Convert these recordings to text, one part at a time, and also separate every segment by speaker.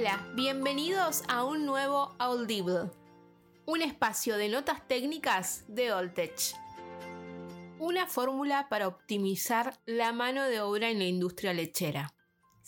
Speaker 1: Hola, bienvenidos a un nuevo Audible, un espacio de notas técnicas de Oltech. Una fórmula para optimizar la mano de obra en la industria lechera.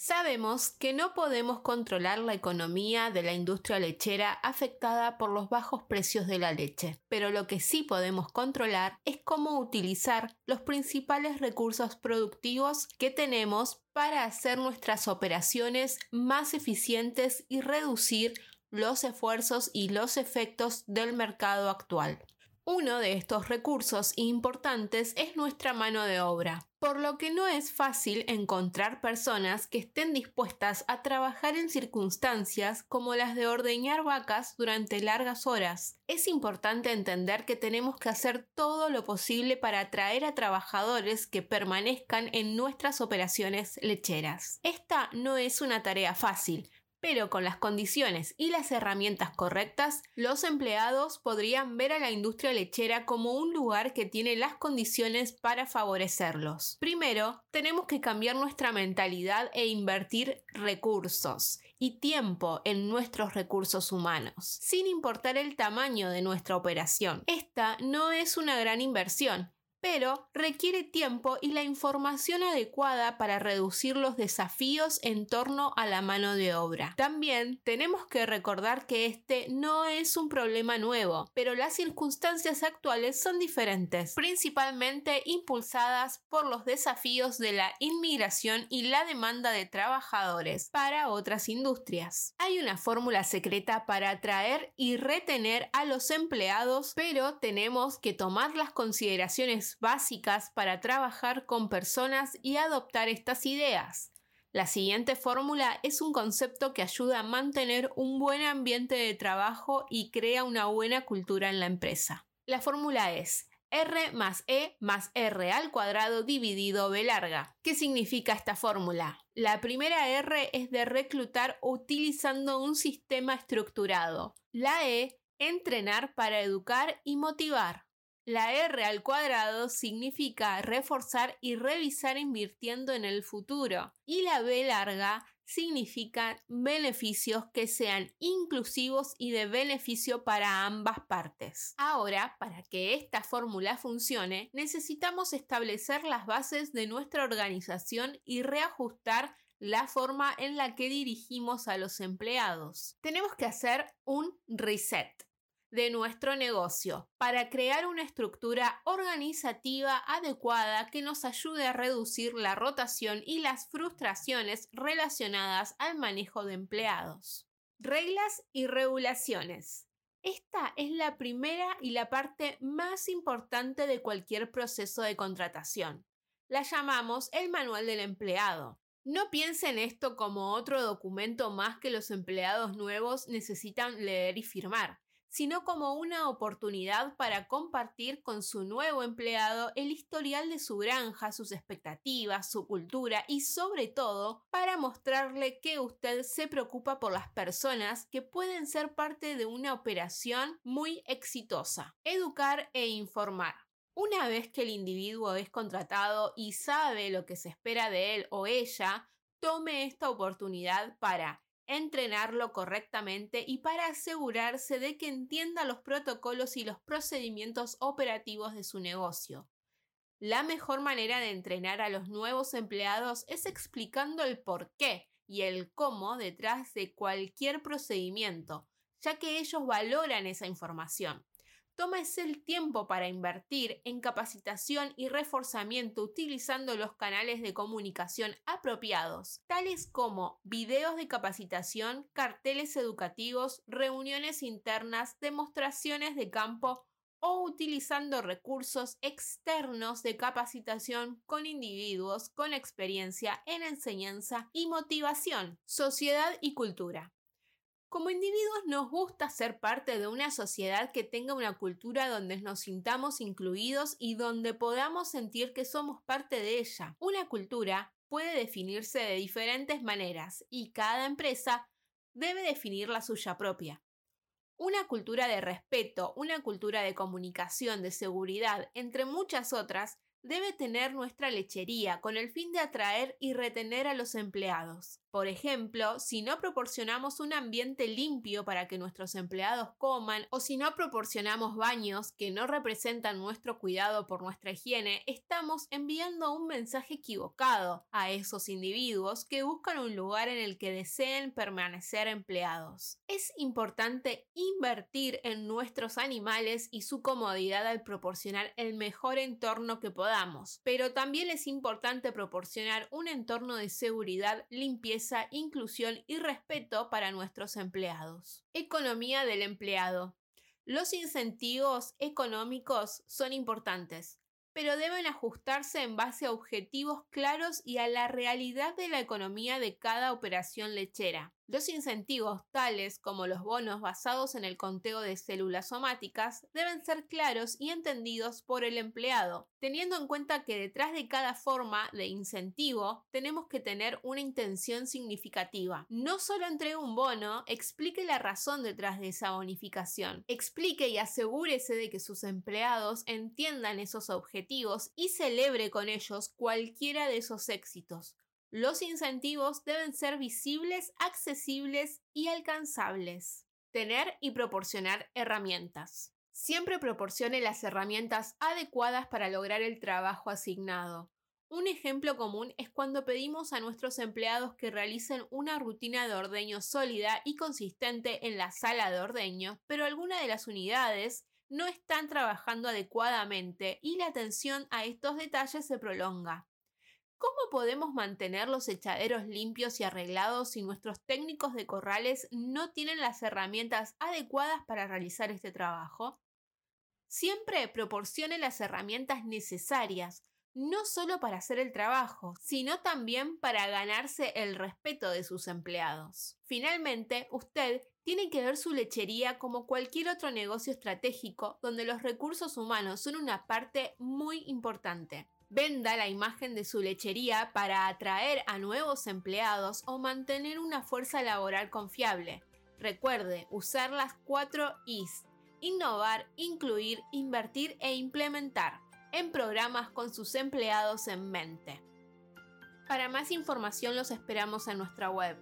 Speaker 1: Sabemos que no podemos controlar la economía de la industria lechera afectada por los bajos precios de la leche, pero lo que sí podemos controlar es cómo utilizar los principales recursos productivos que tenemos para hacer nuestras operaciones más eficientes y reducir los esfuerzos y los efectos del mercado actual. Uno de estos recursos importantes es nuestra mano de obra, por lo que no es fácil encontrar personas que estén dispuestas a trabajar en circunstancias como las de ordeñar vacas durante largas horas. Es importante entender que tenemos que hacer todo lo posible para atraer a trabajadores que permanezcan en nuestras operaciones lecheras. Esta no es una tarea fácil, pero con las condiciones y las herramientas correctas, los empleados podrían ver a la industria lechera como un lugar que tiene las condiciones para favorecerlos. Primero, tenemos que cambiar nuestra mentalidad e invertir recursos y tiempo en nuestros recursos humanos, sin importar el tamaño de nuestra operación. Esta no es una gran inversión, pero requiere tiempo y la información adecuada para reducir los desafíos en torno a la mano de obra. También tenemos que recordar que este no es un problema nuevo, pero las circunstancias actuales son diferentes, principalmente impulsadas por los desafíos de la inmigración y la demanda de trabajadores para otras industrias. Hay una fórmula secreta para atraer y retener a los empleados, pero tenemos que tomar las consideraciones básicas para trabajar con personas y adoptar estas ideas. La siguiente fórmula es un concepto que ayuda a mantener un buen ambiente de trabajo y crea una buena cultura en la empresa. La fórmula es R más E más R al cuadrado dividido B larga. ¿Qué significa esta fórmula? La primera R es de reclutar utilizando un sistema estructurado. La E, entrenar para educar y motivar. La R al cuadrado significa reforzar y revisar invirtiendo en el futuro. Y la B larga significa beneficios que sean inclusivos y de beneficio para ambas partes. Ahora, para que esta fórmula funcione, necesitamos establecer las bases de nuestra organización y reajustar la forma en la que dirigimos a los empleados. Tenemos que hacer un reset de nuestro negocio para crear una estructura organizativa adecuada que nos ayude a reducir la rotación y las frustraciones relacionadas al manejo de empleados. Reglas y regulaciones. Esta es la primera y la parte más importante de cualquier proceso de contratación. La llamamos el manual del empleado. No piensen esto como otro documento más que los empleados nuevos necesitan leer y firmar sino como una oportunidad para compartir con su nuevo empleado el historial de su granja, sus expectativas, su cultura y sobre todo para mostrarle que usted se preocupa por las personas que pueden ser parte de una operación muy exitosa. Educar e informar. Una vez que el individuo es contratado y sabe lo que se espera de él o ella, tome esta oportunidad para entrenarlo correctamente y para asegurarse de que entienda los protocolos y los procedimientos operativos de su negocio. La mejor manera de entrenar a los nuevos empleados es explicando el por qué y el cómo detrás de cualquier procedimiento, ya que ellos valoran esa información. Tómese el tiempo para invertir en capacitación y reforzamiento utilizando los canales de comunicación apropiados, tales como videos de capacitación, carteles educativos, reuniones internas, demostraciones de campo o utilizando recursos externos de capacitación con individuos con experiencia en enseñanza y motivación, sociedad y cultura. Como individuos nos gusta ser parte de una sociedad que tenga una cultura donde nos sintamos incluidos y donde podamos sentir que somos parte de ella. Una cultura puede definirse de diferentes maneras y cada empresa debe definir la suya propia. Una cultura de respeto, una cultura de comunicación, de seguridad, entre muchas otras, debe tener nuestra lechería con el fin de atraer y retener a los empleados. Por ejemplo, si no proporcionamos un ambiente limpio para que nuestros empleados coman o si no proporcionamos baños que no representan nuestro cuidado por nuestra higiene, estamos enviando un mensaje equivocado a esos individuos que buscan un lugar en el que deseen permanecer empleados. Es importante invertir en nuestros animales y su comodidad al proporcionar el mejor entorno que podamos, pero también es importante proporcionar un entorno de seguridad, limpieza inclusión y respeto para nuestros empleados. Economía del empleado. Los incentivos económicos son importantes, pero deben ajustarse en base a objetivos claros y a la realidad de la economía de cada operación lechera. Los incentivos, tales como los bonos basados en el conteo de células somáticas, deben ser claros y entendidos por el empleado, teniendo en cuenta que detrás de cada forma de incentivo tenemos que tener una intención significativa. No solo entregue un bono, explique la razón detrás de esa bonificación. Explique y asegúrese de que sus empleados entiendan esos objetivos y celebre con ellos cualquiera de esos éxitos. Los incentivos deben ser visibles, accesibles y alcanzables. Tener y proporcionar herramientas. Siempre proporcione las herramientas adecuadas para lograr el trabajo asignado. Un ejemplo común es cuando pedimos a nuestros empleados que realicen una rutina de ordeño sólida y consistente en la sala de ordeño, pero algunas de las unidades no están trabajando adecuadamente y la atención a estos detalles se prolonga. ¿Cómo podemos mantener los echaderos limpios y arreglados si nuestros técnicos de corrales no tienen las herramientas adecuadas para realizar este trabajo? Siempre proporcione las herramientas necesarias, no solo para hacer el trabajo, sino también para ganarse el respeto de sus empleados. Finalmente, usted tiene que ver su lechería como cualquier otro negocio estratégico donde los recursos humanos son una parte muy importante venda la imagen de su lechería para atraer a nuevos empleados o mantener una fuerza laboral confiable. Recuerde usar las cuatro Is. Innovar, incluir, invertir e implementar en programas con sus empleados en mente. Para más información los esperamos en nuestra web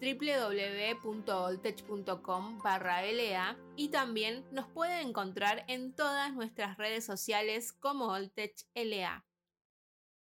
Speaker 1: www.oltech.com LA y también nos pueden encontrar en todas nuestras redes sociales como Oltech LA.